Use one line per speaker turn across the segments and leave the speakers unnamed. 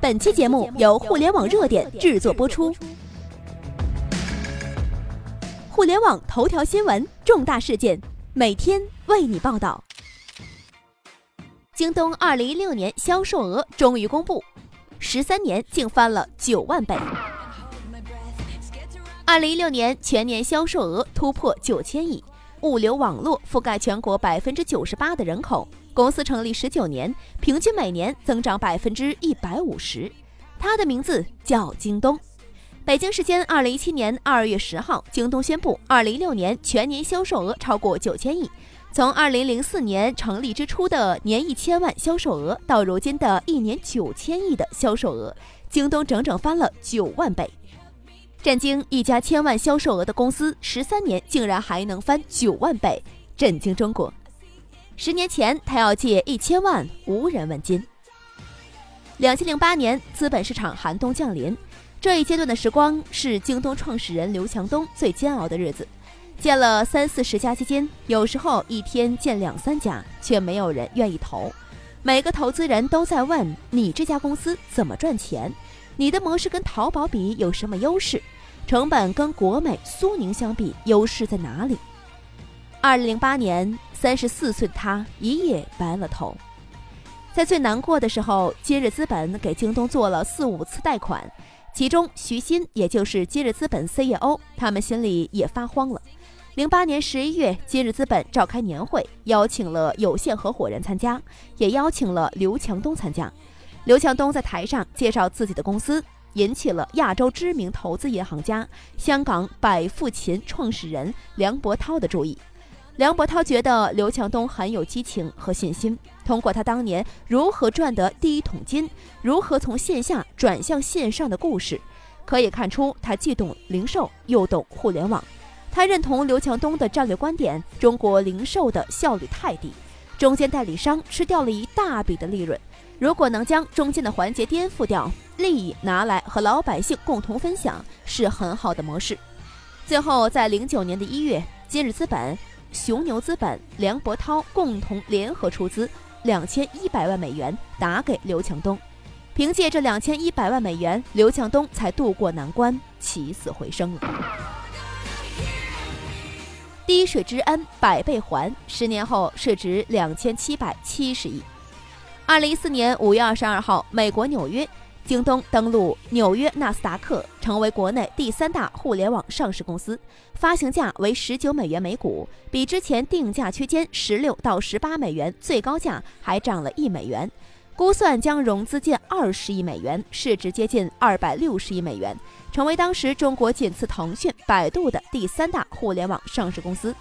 本期节目由互联网热点制作播出。互联网头条新闻，重大事件，每天为你报道。京东二零一六年销售额终于公布，十三年竟翻了九万倍。二零一六年全年销售额突破九千亿，物流网络覆盖全国百分之九十八的人口。公司成立十九年，平均每年增长百分之一百五十。它的名字叫京东。北京时间二零一七年二月十号，京东宣布，二零一六年全年销售额超过九千亿。从二零零四年成立之初的年一千万销售额，到如今的一年九千亿的销售额，京东整整翻了九万倍。震惊一家千万销售额的公司，十三年竟然还能翻九万倍，震惊中国。十年前，他要借一千万，无人问津。两千零八年，资本市场寒冬降临，这一阶段的时光是京东创始人刘强东最煎熬的日子。建了三四十家基金，有时候一天建两三家，却没有人愿意投。每个投资人都在问：你这家公司怎么赚钱？你的模式跟淘宝比有什么优势？成本跟国美、苏宁相比，优势在哪里？二零零八年，三十四岁的他一夜白了头。在最难过的时候，今日资本给京东做了四五次贷款，其中徐新，也就是今日资本 CEO，他们心里也发慌了。零八年十一月，今日资本召开年会，邀请了有限合伙人参加，也邀请了刘强东参加。刘强东在台上介绍自己的公司。引起了亚洲知名投资银行家、香港百富勤创始人梁博涛的注意。梁博涛觉得刘强东很有激情和信心。通过他当年如何赚得第一桶金，如何从线下转向线上的故事，可以看出他既懂零售又懂互联网。他认同刘强东的战略观点：中国零售的效率太低，中间代理商吃掉了一大笔的利润。如果能将中间的环节颠覆掉，利益拿来和老百姓共同分享，是很好的模式。最后，在零九年的一月，今日资本、熊牛资本、梁博涛共同联合出资两千一百万美元打给刘强东。凭借这两千一百万美元，刘强东才渡过难关，起死回生了。滴水之恩，百倍还。十年后，市值两千七百七十亿。二零一四年五月二十二号，美国纽约，京东登陆纽约纳斯达克，成为国内第三大互联网上市公司，发行价为十九美元每股，比之前定价区间十六到十八美元，最高价还涨了一美元，估算将融资近二十亿美元，市值接近二百六十亿美元，成为当时中国仅次腾讯、百度的第三大互联网上市公司。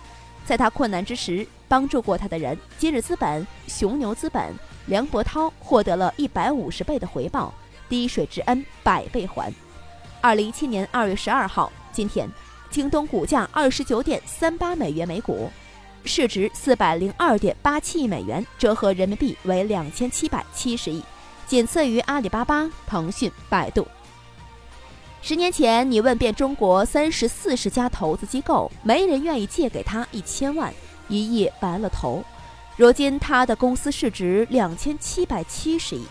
在他困难之时，帮助过他的人，今日资本、熊牛资本。梁博涛获得了一百五十倍的回报，滴水之恩，百倍还。二零一七年二月十二号，今天，京东股价二十九点三八美元每股，市值四百零二点八七亿美元，折合人民币为两千七百七十亿，仅次于阿里巴巴、腾讯、百度。十年前，你问遍中国三十四十家投资机构，没人愿意借给他一千万，一夜白了头。如今，他的公司市值两千七百七十亿，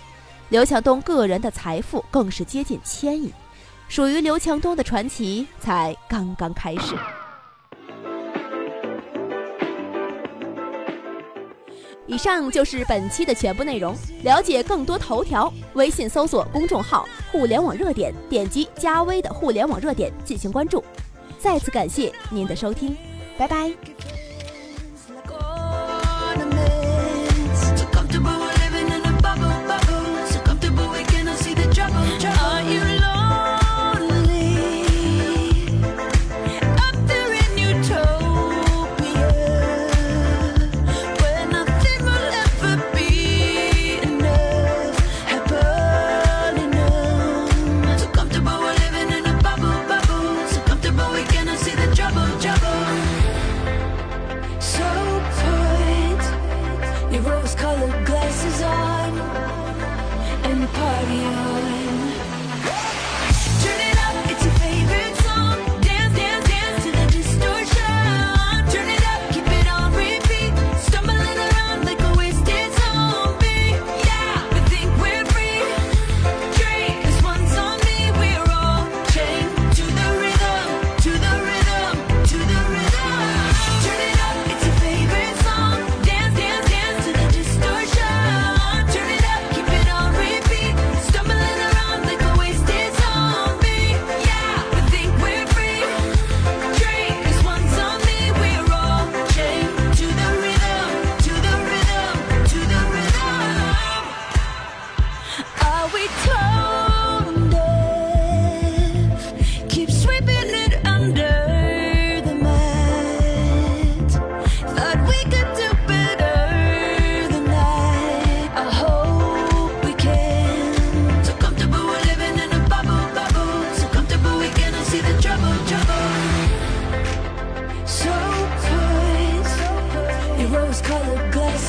刘强东个人的财富更是接近千亿，属于刘强东的传奇才刚刚开始。以上就是本期的全部内容，了解更多头条，微信搜索公众号“互联网热点”，点击加微的“互联网热点”进行关注。再次感谢您的收听，拜拜。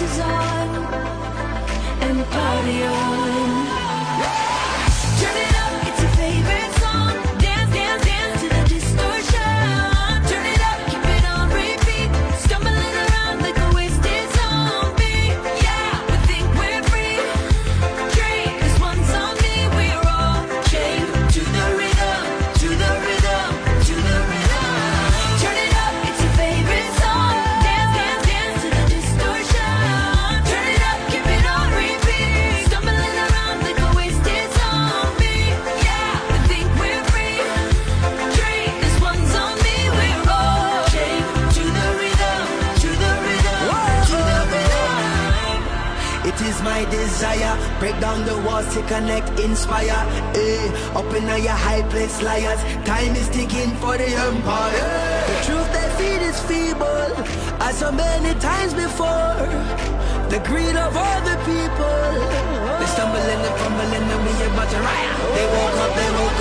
desire Break down the walls to connect, inspire. Eh, up in all your high place, liars. Time is ticking for the empire. The truth they feed is feeble, as so many times before. The greed of all the people.
They stumble and they fumble and we about to riot. They woke up, they woke